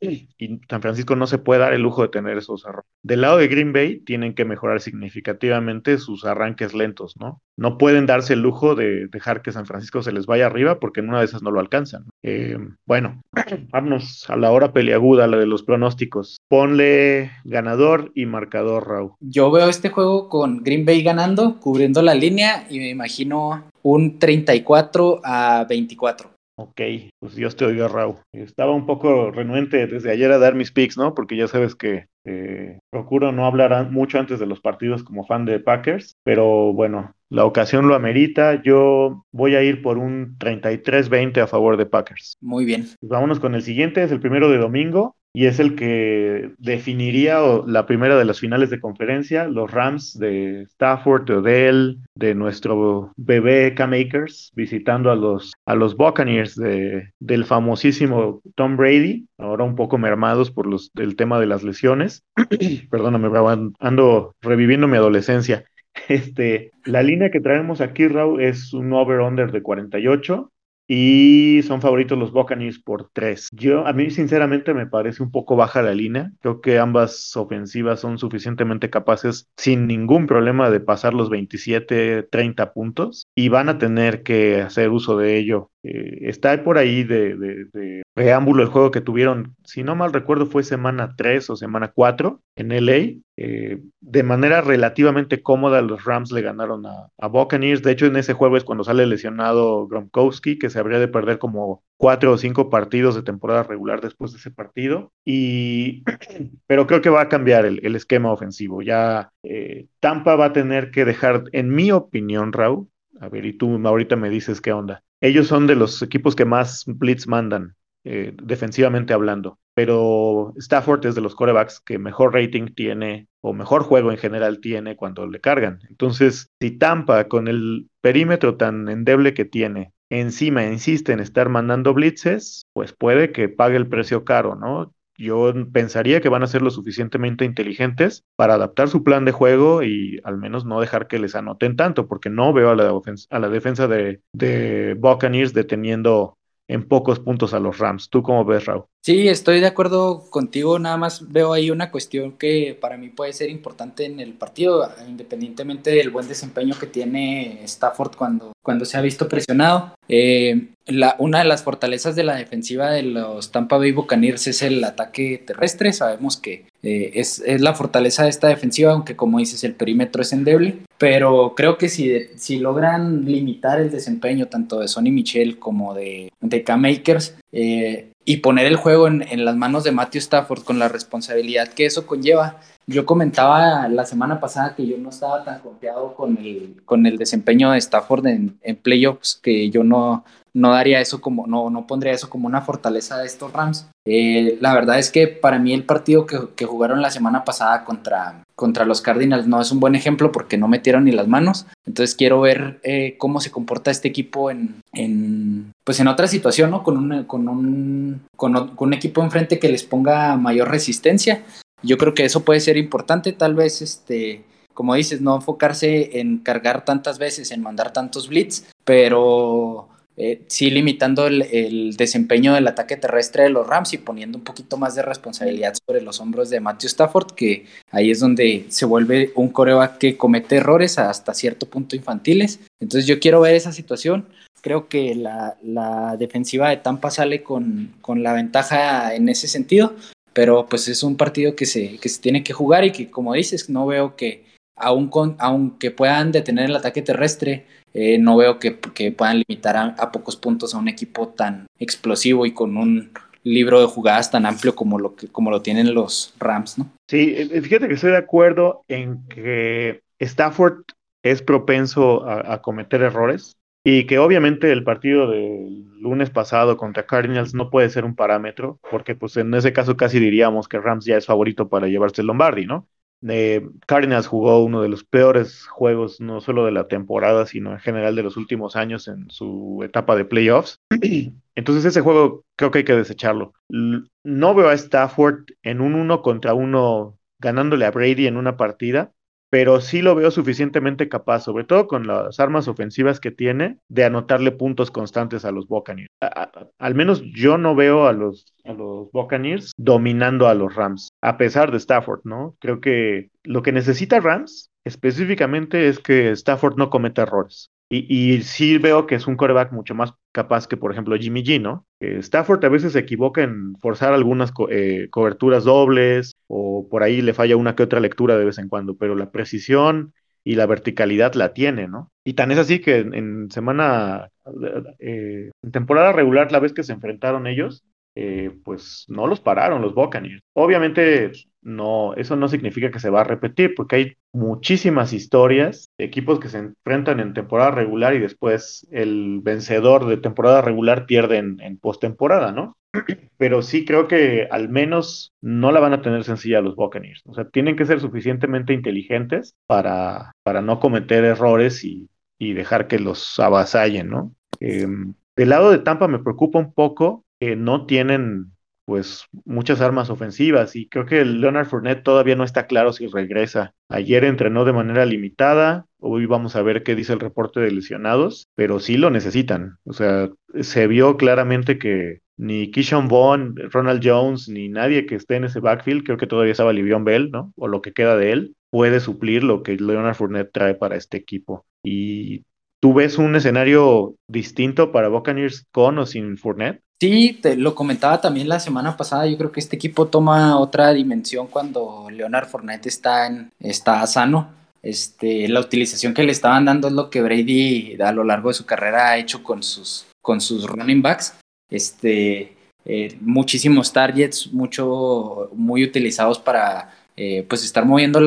y San Francisco no se puede dar el lujo de tener esos errores. Del lado de Green Bay tienen que mejorar significativamente sus arranques lentos, ¿no? No pueden darse el lujo de dejar que San Francisco se les vaya arriba porque en una de esas no lo alcanzan. Eh, bueno, vamos a la hora peliaguda, la de los pronósticos. Ponle ganador y marcador, Raúl. Yo veo este juego con Green Bay ganando, cubriendo la línea y me imagino un 34 a 24. Ok, pues Dios te oiga, Raúl. Estaba un poco renuente desde ayer a dar mis picks, ¿no? Porque ya sabes que eh, procuro no hablar mucho antes de los partidos como fan de Packers, pero bueno, la ocasión lo amerita. Yo voy a ir por un 33-20 a favor de Packers. Muy bien. Pues vámonos con el siguiente, es el primero de domingo y es el que definiría la primera de las finales de conferencia, los Rams de Stafford, de Odell, de nuestro bebé K-Makers, visitando a los, a los Buccaneers de, del famosísimo Tom Brady, ahora un poco mermados por los, el tema de las lesiones. Perdóname, ando reviviendo mi adolescencia. Este, la línea que traemos aquí, Raúl, es un over-under de 48 y son favoritos los Buccaneers por tres. Yo, a mí sinceramente me parece un poco baja la línea. Creo que ambas ofensivas son suficientemente capaces sin ningún problema de pasar los 27, 30 puntos y van a tener que hacer uso de ello. Eh, está por ahí de, de, preámbulo el juego que tuvieron, si no mal recuerdo, fue semana 3 o semana 4 en LA. Eh, de manera relativamente cómoda, los Rams le ganaron a, Buccaneers. De hecho, en ese juego es cuando sale lesionado Gronkowski, que se habría de perder como cuatro o cinco partidos de temporada regular después de ese partido. Y, pero creo que va a cambiar el, el esquema ofensivo. Ya eh, Tampa va a tener que dejar, en mi opinión, Raúl, a ver, y tú ahorita me dices qué onda. Ellos son de los equipos que más blitz mandan, eh, defensivamente hablando pero Stafford es de los corebacks que mejor rating tiene o mejor juego en general tiene cuando le cargan. Entonces, si Tampa con el perímetro tan endeble que tiene encima insiste en estar mandando blitzes, pues puede que pague el precio caro, ¿no? Yo pensaría que van a ser lo suficientemente inteligentes para adaptar su plan de juego y al menos no dejar que les anoten tanto, porque no veo a la, defensa de, de Buccaneers deteniendo en pocos puntos a los Rams. ¿Tú cómo ves, Raúl? Sí, estoy de acuerdo contigo, nada más veo ahí una cuestión que para mí puede ser importante en el partido, independientemente del buen desempeño que tiene Stafford cuando, cuando se ha visto presionado. Eh, la, una de las fortalezas de la defensiva de los Tampa Bay Buccaneers es el ataque terrestre, sabemos que eh, es, es, la fortaleza de esta defensiva, aunque como dices el perímetro es endeble, pero creo que si, si logran limitar el desempeño tanto de Sonny Michel como de, de K-Makers, eh, y poner el juego en, en, las manos de Matthew Stafford con la responsabilidad que eso conlleva. Yo comentaba la semana pasada que yo no estaba tan confiado con el, con el desempeño de Stafford en, en playoffs, que yo no, no daría eso como, no, no pondría eso como una fortaleza de estos Rams. Eh, la verdad es que para mí el partido que, que, jugaron la semana pasada contra, contra los Cardinals no es un buen ejemplo porque no metieron ni las manos. Entonces quiero ver eh, cómo se comporta este equipo en, en, pues en otra situación, ¿no? Con un, con, un, con, con un equipo enfrente que les ponga mayor resistencia. Yo creo que eso puede ser importante, tal vez este como dices, no enfocarse en cargar tantas veces, en mandar tantos blitz, pero eh, sí limitando el, desempeño del ataque terrestre de los Rams y poniendo un poquito más de responsabilidad sobre los hombros de Matthew Stafford, que ahí es donde se vuelve un coreback que comete errores hasta cierto punto infantiles. Entonces yo quiero ver esa situación. Creo que la, la defensiva de Tampa sale con, con, la ventaja en ese sentido, pero pues es un partido que se, que se tiene que jugar y que como dices, no veo que aun con, aunque puedan detener el ataque terrestre, eh, no veo que, que puedan limitar a, pocos puntos a un equipo tan explosivo y con un libro de jugadas tan amplio como lo, que, como lo tienen los Rams, ¿no? Sí, eh, fíjate que estoy de acuerdo en que Stafford es propenso a, a cometer errores y que obviamente el partido del lunes pasado contra Cardinals no puede ser un parámetro, porque pues en ese caso casi diríamos que Rams ya es favorito para llevarse el Lombardi, ¿no? Eh, Cardinals jugó uno de los peores juegos, no solo de la temporada, sino en general de los últimos años en su etapa de playoffs. Entonces ese juego creo que hay que desecharlo. No veo a Stafford en un uno contra uno ganándole a Brady en una partida, pero sí lo veo suficientemente capaz, sobre todo con las armas ofensivas que tiene, de anotarle puntos constantes a los Buccaneers. Al menos yo no veo a los, a los Buccaneers dominando a los Rams, a pesar de Stafford, ¿no? Creo que lo que necesita Rams específicamente es que Stafford no cometa errores. Y, y, sí veo que es un coreback mucho más capaz que, por ejemplo, Jimmy G, ¿no? Stafford a veces se equivoca en forzar algunas co eh, coberturas dobles o por ahí le falla una que otra lectura de vez en cuando, pero la precisión y la verticalidad la tiene, ¿no? Y tan es así que en, en semana, eh, en temporada regular, la vez que se enfrentaron ellos, eh, pues no los pararon los Buccaneers. Obviamente no, eso no significa que se va a repetir, porque hay muchísimas historias de equipos que se enfrentan en temporada regular y después el vencedor de temporada regular pierde en, en postemporada, ¿no? Pero sí creo que al menos no la van a tener sencilla los Buccaneers. O sea, tienen que ser suficientemente inteligentes para, para no cometer errores y, y dejar que los avasallen, ¿no? Eh, del lado de Tampa me preocupa un poco que no tienen pues muchas armas ofensivas y creo que Leonard Fournette todavía no está claro si regresa. Ayer entrenó de manera limitada, hoy vamos a ver qué dice el reporte de lesionados, pero sí lo necesitan. O sea, se vio claramente que ni Kishon Vaughn, Ronald Jones, ni nadie que esté en ese backfield, creo que todavía estaba Livion Bell, ¿no? O lo que queda de él, puede suplir lo que Leonard Fournette trae para este equipo. Y ¿Tú ves un escenario distinto para Buccaneers con o sin Fournette? Sí, te lo comentaba también la semana pasada. Yo creo que este equipo toma otra dimensión cuando Leonard Fournette está, en, está sano. Este, la utilización que le estaban dando es lo que Brady a lo largo de su carrera ha hecho con sus, con sus running backs. Este, eh, muchísimos targets, mucho, muy utilizados para eh, pues estar moviendo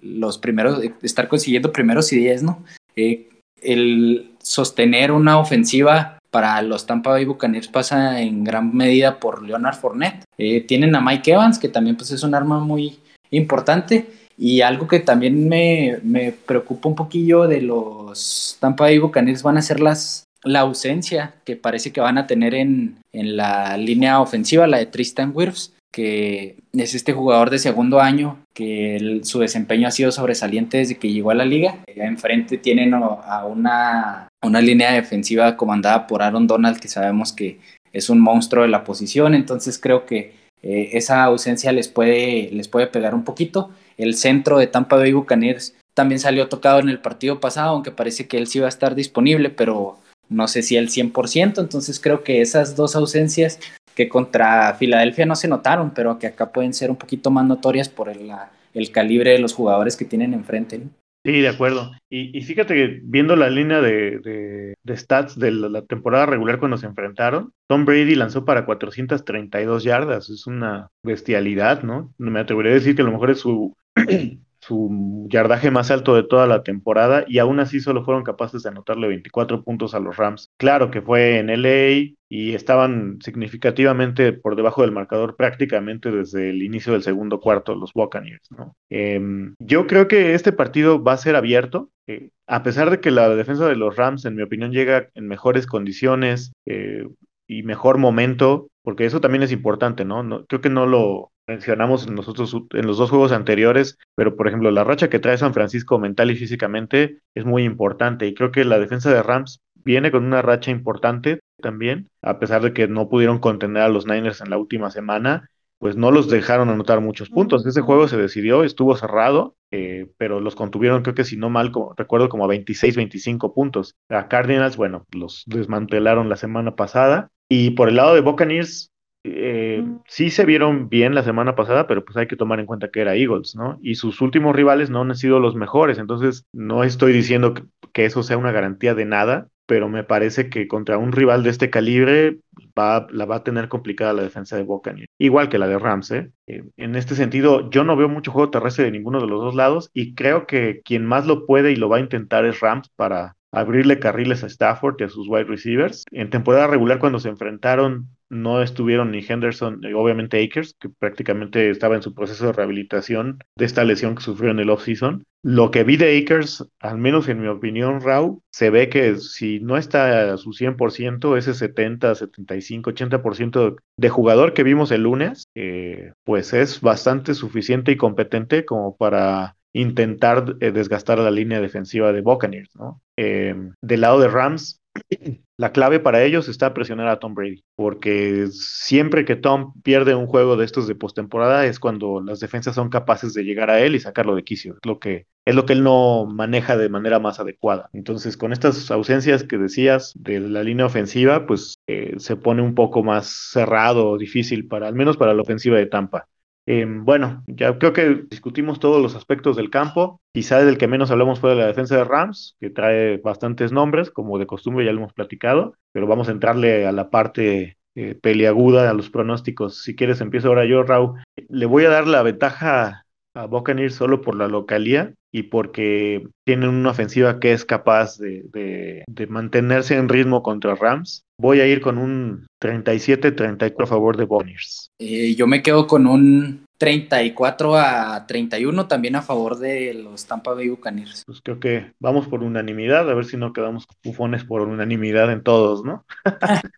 los primeros, estar consiguiendo primeros y diez, ¿no? Eh, el sostener una ofensiva para los Tampa Bay Buccaneers pasa en gran medida por Leonard Fournette. Eh, tienen a Mike Evans, que también pues, es un arma muy importante. Y algo que también me, me, preocupa un poquillo de los Tampa Bay Buccaneers van a ser las, la ausencia que parece que van a tener en, en la línea ofensiva, la de Tristan Wirfs, que es este jugador de segundo año, que su desempeño ha sido sobresaliente desde que llegó a la liga. Enfrente tienen a una, una línea defensiva comandada por Aaron Donald, que sabemos que es un monstruo de la posición, entonces creo que eh, esa ausencia les puede, les puede pegar un poquito. El centro de Tampa Bay Buccaneers también salió tocado en el partido pasado, aunque parece que él sí va a estar disponible, pero no sé si el 100%, entonces creo que esas dos ausencias que contra Filadelfia no se notaron, pero que acá pueden ser un poquito más notorias por el, el calibre de los jugadores que tienen enfrente. Sí, de acuerdo. Y, fíjate que viendo la línea de, stats de la, temporada regular cuando se enfrentaron, Tom Brady lanzó para 432 yardas. Es una bestialidad, ¿no? Me atrevería a decir que a lo mejor es su su yardaje más alto de toda la temporada y aún así solo fueron capaces de anotarle 24 puntos a los Rams. Claro que fue en LA y estaban significativamente por debajo del marcador prácticamente desde el inicio del segundo cuarto los Buccaneers. ¿no? Em, yo creo que este partido va a ser abierto. Eh, a pesar de que la defensa de los Rams, en mi opinión, llega en mejores condiciones eh, y mejor momento, porque eso también es importante, ¿no? no creo que no lo, mencionamos nosotros en los dos juegos anteriores, pero por ejemplo la racha que trae San Francisco mental y físicamente es muy importante y creo que la defensa de Rams viene con una racha importante también, a pesar de que no pudieron contener a los Niners en la última semana, pues no los dejaron anotar muchos puntos. Ese juego se decidió, estuvo cerrado, eh, pero los contuvieron, creo que si no mal, recuerdo como a 26, 25 puntos. A Cardinals, bueno, los desmantelaron la semana pasada. Y por el lado de Buccaneers, eh, sí se vieron bien la semana pasada, pero pues hay que tomar en cuenta que era Eagles, ¿no? Y sus últimos rivales no han sido los mejores, entonces no estoy diciendo que, eso sea una garantía de nada, pero me parece que contra un rival de este calibre va, la va a tener complicada la defensa de Boca, igual que la de Rams. ¿eh? ¿eh? En este sentido, yo no veo mucho juego terrestre de ninguno de los dos lados y creo que quien más lo puede y lo va a intentar es Rams para abrirle carriles a Stafford y a sus wide receivers. En temporada regular, cuando se enfrentaron no estuvieron ni Henderson, ni obviamente Akers, que prácticamente estaba en su proceso de rehabilitación de esta lesión que sufrió en el offseason. Lo que vi de Akers, al menos en mi opinión, Rau, se ve que si no está a su 100%, ese 70, 75, 80% de jugador que vimos el lunes, eh, pues es bastante suficiente y competente como para intentar eh, desgastar la línea defensiva de Buccaneers, ¿no? Eh, del lado de Rams, la clave para ellos está presionar a Tom Brady, porque siempre que Tom pierde un juego de estos de postemporada es cuando las defensas son capaces de llegar a él y sacarlo de quicio. Es lo que es lo que él no maneja de manera más adecuada. Entonces, con estas ausencias que decías de la línea ofensiva, pues eh, se pone un poco más cerrado, difícil para, al menos para la ofensiva de Tampa. Em, bueno, ya creo que discutimos todos los aspectos del campo. Quizá del que menos hablamos fue de la defensa de Rams, que trae bastantes nombres, como de costumbre ya lo hemos platicado, pero vamos a entrarle a la parte eh, peliaguda, a los pronósticos. Si quieres, empiezo ahora yo, Raúl. Le voy a dar la ventaja a Buccaneers solo por la localía y porque tienen una ofensiva que es capaz de, mantenerse en ritmo contra Rams. Voy a ir con un 37-34 a favor de Buccaneers. Eh, yo me quedo con un 34 a 31 también a favor de los Tampa Bay Buccaneers. Pues creo que vamos por unanimidad, a ver si no quedamos bufones por unanimidad en todos, ¿no?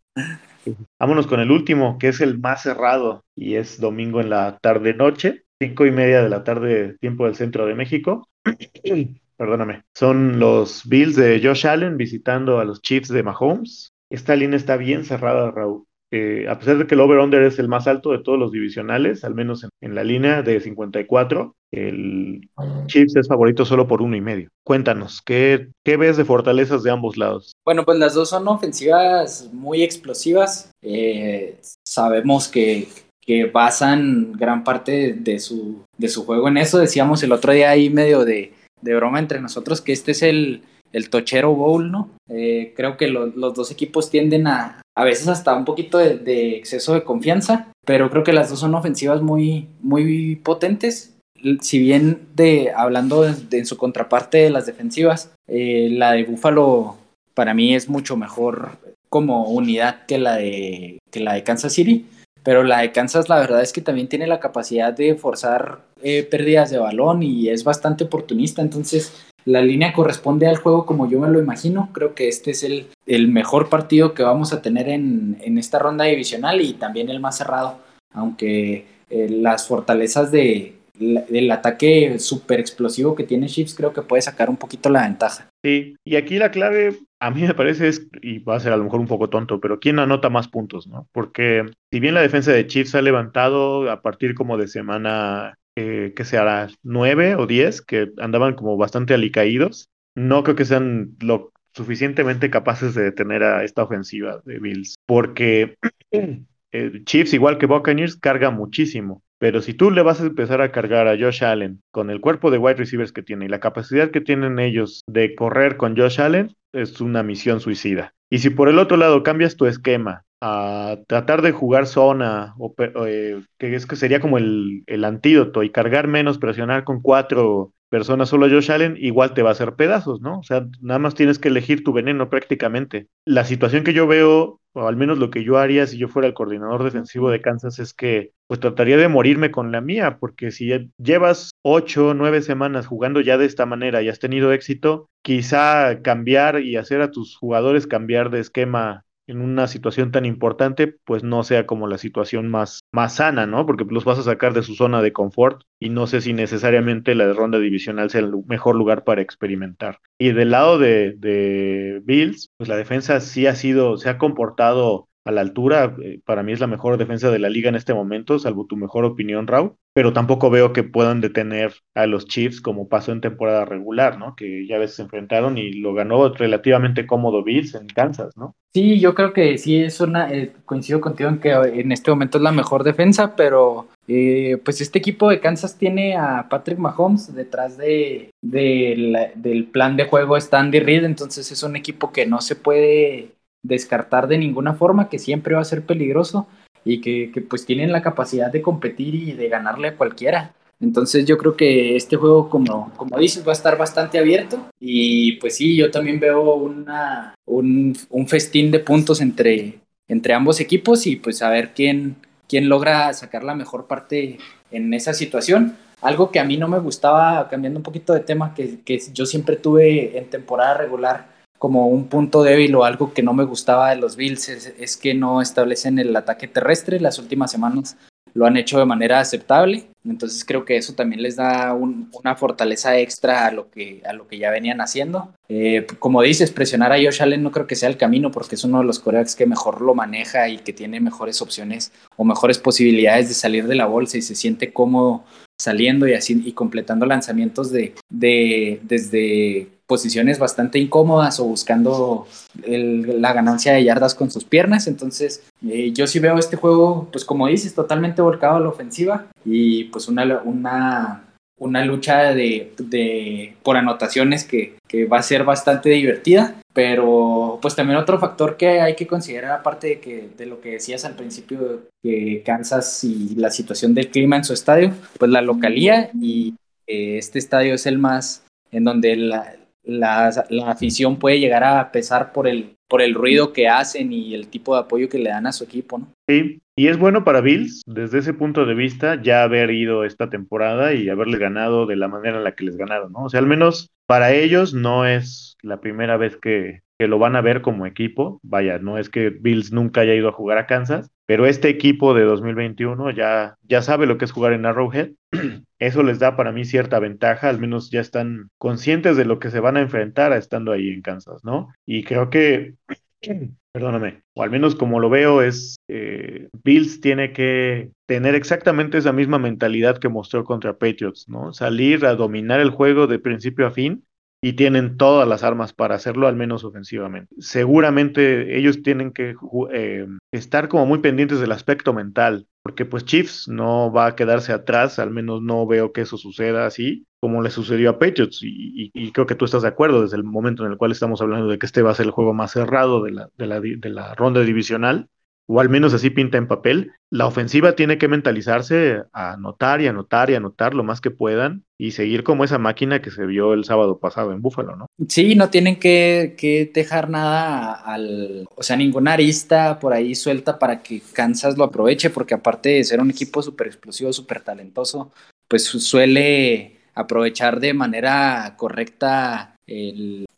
Vámonos con el último, que es el más cerrado y es domingo en la tarde-noche cinco y media de la tarde, tiempo del centro de México. Perdóname. Son los Bills de Josh Allen visitando a los Chiefs de Mahomes. Esta línea está bien cerrada, Raúl. Eh, a pesar de que el over-under es el más alto de todos los divisionales, al menos en, la línea de 54, el Chiefs es favorito solo por uno y medio. Cuéntanos, ¿qué, ¿qué, ves de fortalezas de ambos lados? Bueno, pues las dos son ofensivas muy explosivas. Eh, sabemos que que basan gran parte de su, de su juego en eso. Decíamos el otro día ahí medio de, broma entre nosotros que este es el, el Tochero Bowl, ¿no? Eh, creo que los dos equipos tienden a a veces hasta un poquito de, exceso de confianza, pero creo que las dos son ofensivas muy, muy potentes. Si bien de hablando de, en su contraparte de las defensivas, eh, la de Buffalo para mí es mucho mejor como unidad que la de, que la de Kansas City pero la de Kansas la verdad es que también tiene la capacidad de forzar eh, pérdidas de balón y es bastante oportunista, entonces la línea corresponde al juego como yo me lo imagino. Creo que este es el, el mejor partido que vamos a tener en, en, esta ronda divisional y también el más cerrado, aunque eh, las fortalezas de, del ataque súper explosivo que tiene Chiefs creo que puede sacar un poquito la ventaja. Sí, y aquí la clave a mí me parece es, y va a ser a lo mejor un poco tonto, pero ¿quién anota más puntos, no? Porque si bien la defensa de Chiefs ha levantado a partir como de semana eh, que hará nueve o diez, que andaban como bastante alicaídos, no creo que sean lo suficientemente capaces de detener a esta ofensiva de Bills, porque eh, Chiefs, igual que Buccaneers, carga muchísimo. Pero si tú le vas a empezar a cargar a Josh Allen con el cuerpo de wide receivers que tiene y la capacidad que tienen ellos de correr con Josh Allen, es una misión suicida. Y si por el otro lado cambias tu esquema a tratar de jugar zona, o, eh, que es que sería como el, el antídoto, y cargar menos, presionar con cuatro personas solo Josh Allen, igual te va a hacer pedazos, ¿no? O sea, nada más tienes que elegir tu veneno prácticamente. La situación que yo veo, o al menos lo que yo haría si yo fuera el coordinador defensivo de Kansas, es que pues trataría de morirme con la mía, porque si llevas ocho, nueve semanas jugando ya de esta manera y has tenido éxito, quizá cambiar y hacer a tus jugadores cambiar de esquema en una situación tan importante, pues no sea como la situación más, más sana, ¿no? Porque los vas a sacar de su zona de confort y no sé si necesariamente la ronda divisional sea el mejor lugar para experimentar. Y del lado de, de Bills, pues la defensa sí ha sido, se ha comportado a la altura. Eh, para mí es la mejor defensa de la liga en este momento, salvo tu mejor opinión, Raúl. Pero tampoco veo que puedan detener a los Chiefs como pasó en temporada regular, ¿no? Que ya veces se enfrentaron y lo ganó relativamente cómodo Bills en Kansas, ¿no? Sí, yo creo que sí es una, eh, coincido contigo en que en este momento es la mejor defensa, pero eh, pues este equipo de Kansas tiene a Patrick Mahomes detrás de, del plan de juego está Andy Reid, entonces es un equipo que no se puede descartar de ninguna forma, que siempre va a ser peligroso y que, pues tienen la capacidad de competir y de ganarle a cualquiera. Entonces yo creo que este juego, como, como dices, va a estar bastante abierto y pues sí, yo también veo una, un, un festín de puntos entre, entre ambos equipos y pues a ver quién, quién logra sacar la mejor parte en esa situación. Algo que a mí no me gustaba, cambiando un poquito de tema, que, que yo siempre tuve en temporada regular, como un punto débil o algo que no me gustaba de los Bills es, que no establecen el ataque terrestre. Las últimas semanas lo han hecho de manera aceptable. Entonces creo que eso también les da una fortaleza extra a lo que, a lo que ya venían haciendo. Eh, como dices, presionar a Josh Allen no creo que sea el camino porque es uno de los corebacks que mejor lo maneja y que tiene mejores opciones o mejores posibilidades de salir de la bolsa y se siente cómodo saliendo y así y completando lanzamientos de, de desde posiciones bastante incómodas o buscando la ganancia de yardas con sus piernas. Entonces, eh, yo sí veo este juego, pues como dices, totalmente volcado a la ofensiva y pues una, una, una lucha de, de por anotaciones que, que, va a ser bastante divertida. Pero pues también otro factor que hay que considerar, aparte de, que, de lo que decías al principio, que Kansas y la situación del clima en su estadio, pues la localía y este estadio es el más en donde la, la, afición puede llegar a pesar por el, por el ruido que hacen y el tipo de apoyo que le dan a su equipo, ¿no? Sí, y es bueno para Bills, desde ese punto de vista, ya haber ido esta temporada y haberle ganado de la manera en la que les ganaron, ¿no? O sea, al menos para ellos no es la primera vez que, que lo van a ver como equipo. Vaya, no es que Bills nunca haya ido a jugar a Kansas, pero este equipo de 2021 ya, ya sabe lo que es jugar en Arrowhead. Eso les da para mí cierta ventaja, al menos ya están conscientes de lo que se van a enfrentar estando ahí en Kansas, ¿no? Y creo que, perdóname, o al menos como lo veo es, eh, Bills tiene que tener exactamente esa misma mentalidad que mostró contra Patriots, ¿no? Salir a dominar el juego de principio a fin y tienen todas las armas para hacerlo, al menos ofensivamente. Seguramente ellos tienen que eh, estar como muy pendientes del aspecto mental, porque pues Chiefs no va a quedarse atrás, al menos no veo que eso suceda así, como le sucedió a Patriots, y, creo que tú estás de acuerdo desde el momento en el cual estamos hablando de que este va a ser el juego más cerrado de la, de la, de la ronda divisional o al menos así pinta en papel, la ofensiva tiene que mentalizarse a anotar y anotar y anotar lo más que puedan y seguir como esa máquina que se vio el sábado pasado en Búfalo, ¿no? Sí, no tienen que, dejar nada al, o sea, ninguna arista por ahí suelta para que Kansas lo aproveche, porque aparte de ser un equipo súper explosivo, súper talentoso, pues suele aprovechar de manera correcta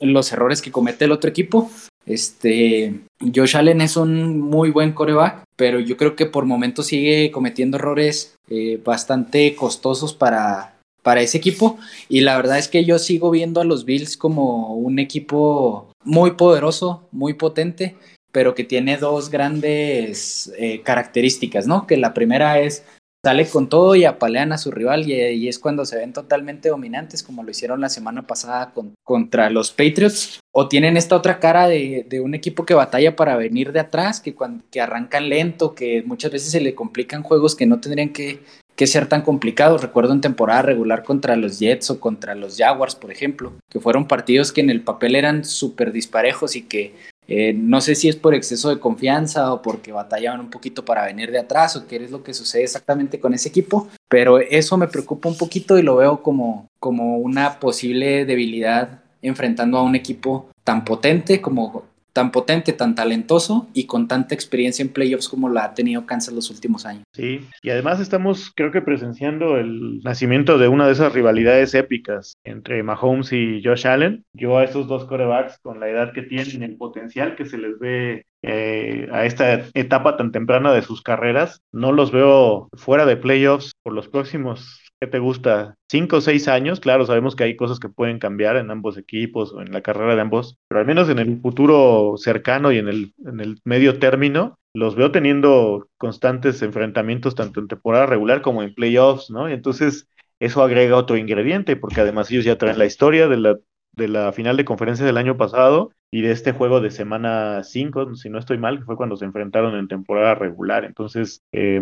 los errores que comete el otro equipo. Este, Josh Allen es un muy buen coreback, pero yo creo que por momentos sigue cometiendo errores eh, bastante costosos para, para ese equipo. Y la verdad es que yo sigo viendo a los Bills como un equipo muy poderoso, muy potente, pero que tiene dos grandes eh, características, ¿no? Que la primera es sale con todo y apalean a su rival y, es cuando se ven totalmente dominantes como lo hicieron la semana pasada contra los Patriots o tienen esta otra cara de, un equipo que batalla para venir de atrás que, cuando, que arrancan lento que muchas veces se le complican juegos que no tendrían que, que ser tan complicados. Recuerdo en temporada regular contra los Jets o contra los Jaguars, por ejemplo, que fueron partidos que en el papel eran súper disparejos y que eh, no sé si es por exceso de confianza o porque batallaban un poquito para venir de atrás o qué es lo que sucede exactamente con ese equipo, pero eso me preocupa un poquito y lo veo como, como una posible debilidad enfrentando a un equipo tan potente como tan potente, tan talentoso y con tanta experiencia en playoffs como la ha tenido Kansas los últimos años. Sí, y además estamos creo que presenciando el nacimiento de una de esas rivalidades épicas entre Mahomes y Josh Allen. Yo a esos dos corebacks con la edad que tienen, el potencial que se les ve eh, a esta etapa tan temprana de sus carreras, no los veo fuera de playoffs por los próximos ¿qué te gusta? Cinco o seis años, claro, sabemos que hay cosas que pueden cambiar en ambos equipos o en la carrera de ambos, pero al menos en el futuro cercano y en el, en el medio término, los veo teniendo constantes enfrentamientos tanto en temporada regular como en playoffs, ¿no? Y entonces eso agrega otro ingrediente, porque además ellos ya traen la historia de la, de la final de conferencia del año pasado y de este juego de semana 5, si no estoy mal, que fue cuando se enfrentaron en temporada regular. Entonces, eh,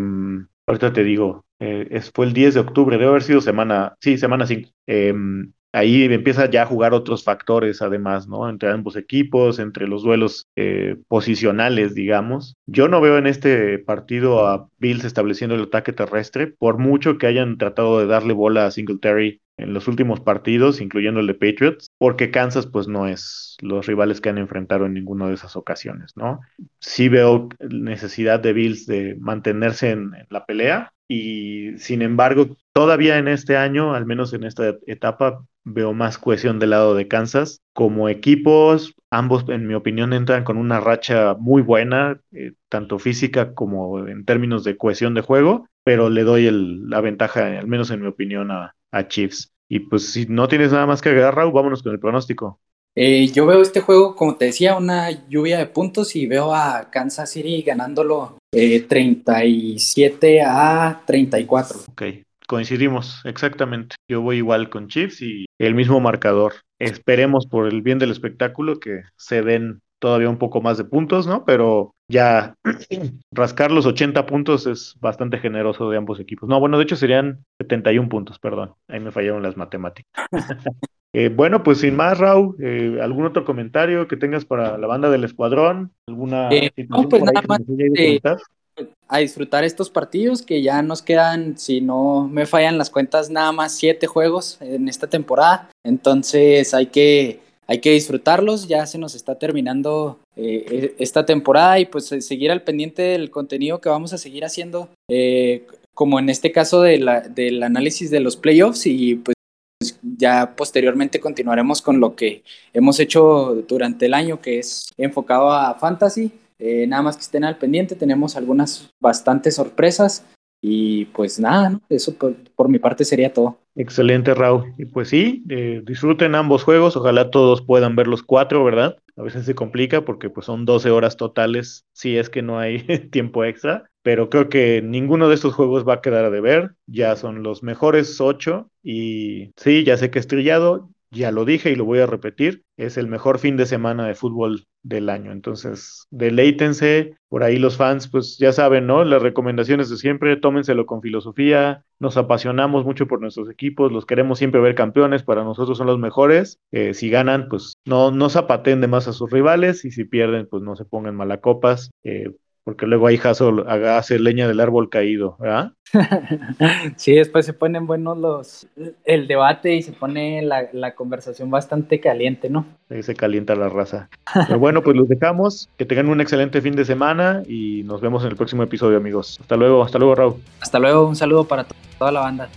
ahorita te digo, eh, fue el 10 de octubre, debe haber sido semana, sí, semana 5. Em, ahí empieza ya a jugar otros factores además, ¿no? Entre ambos equipos, entre los duelos eh, posicionales, digamos. Yo no veo en este partido a Bills estableciendo el ataque terrestre, por mucho que hayan tratado de darle bola a Singletary en los últimos partidos, incluyendo el de Patriots, porque Kansas pues no es los rivales que han enfrentado en ninguna de esas ocasiones, ¿no? Sí veo necesidad de Bills de mantenerse en, la pelea y sin embargo todavía en este año, al menos en esta etapa, veo más cohesión del lado de Kansas. Como equipos, ambos en mi opinión entran con una racha muy buena, eh, tanto física como en términos de cohesión de juego, pero le doy la ventaja, al menos en mi opinión, a, a Chiefs. Y pues si no tienes nada más que agregar, Raúl, vámonos con el pronóstico. Eh, yo veo este juego, como te decía, una lluvia de puntos y veo a Kansas City ganándolo 37 eh, a 34. Ok, coincidimos, exactamente. Yo voy igual con Chiefs y el mismo marcador. Esperemos por el bien del espectáculo que se den todavía un poco más de puntos, ¿no? Pero ya rascar los 80 puntos es bastante generoso de ambos equipos. No, bueno, de hecho serían 71 puntos, perdón. Ahí me fallaron las matemáticas. Eh, bueno, pues sin más, Raúl, eh, ¿algún otro comentario que tengas para la banda del escuadrón? ¿Alguna eh, no, pues nada más a disfrutar estos partidos que ya nos quedan, si no me fallan las cuentas, nada más siete juegos en esta temporada. Entonces hay que hay que disfrutarlos, ya se nos está terminando eh, e, esta temporada y pues eh, seguir al pendiente del contenido que vamos a seguir haciendo, eh, como en este caso de la, del análisis de los playoffs y pues ya posteriormente continuaremos con lo que hemos hecho durante el año, que es enfocado a fantasy. nada más que estén al pendiente, tenemos algunas bastantes sorpresas y pues nada, eso por, mi parte sería todo. Excelente, Raúl. Y pues sí, eh, disfruten ambos juegos, ojalá todos puedan ver los cuatro, ¿verdad? A veces se complica porque pues son 12 horas totales si es que no hay tiempo extra, pero creo que ninguno de estos juegos va a quedar a deber, ya son los mejores ocho y sí, ya sé que estrellado, ya lo dije y lo voy a repetir, es el mejor fin de semana de fútbol del año. Entonces, deleítense, por ahí los fans, pues ya saben, ¿no? Las recomendaciones de siempre, tómenselo con filosofía, nos apasionamos mucho por nuestros equipos, los queremos siempre ver campeones, para nosotros son los mejores. Eh, si ganan, pues no, no zapaten de más a sus rivales y si pierden, pues no se pongan malacopas. Eh, porque luego ahí Jaso hace leña del árbol caído, ¿verdad? sí, después se ponen buenos los el debate y se pone la, conversación bastante caliente, ¿no? Ahí se calienta la raza. Pero bueno, pues los dejamos, que tengan un excelente fin de semana y nos vemos en el próximo episodio, amigos. Hasta luego, hasta luego, Raúl. Hasta luego, un saludo para toda la banda.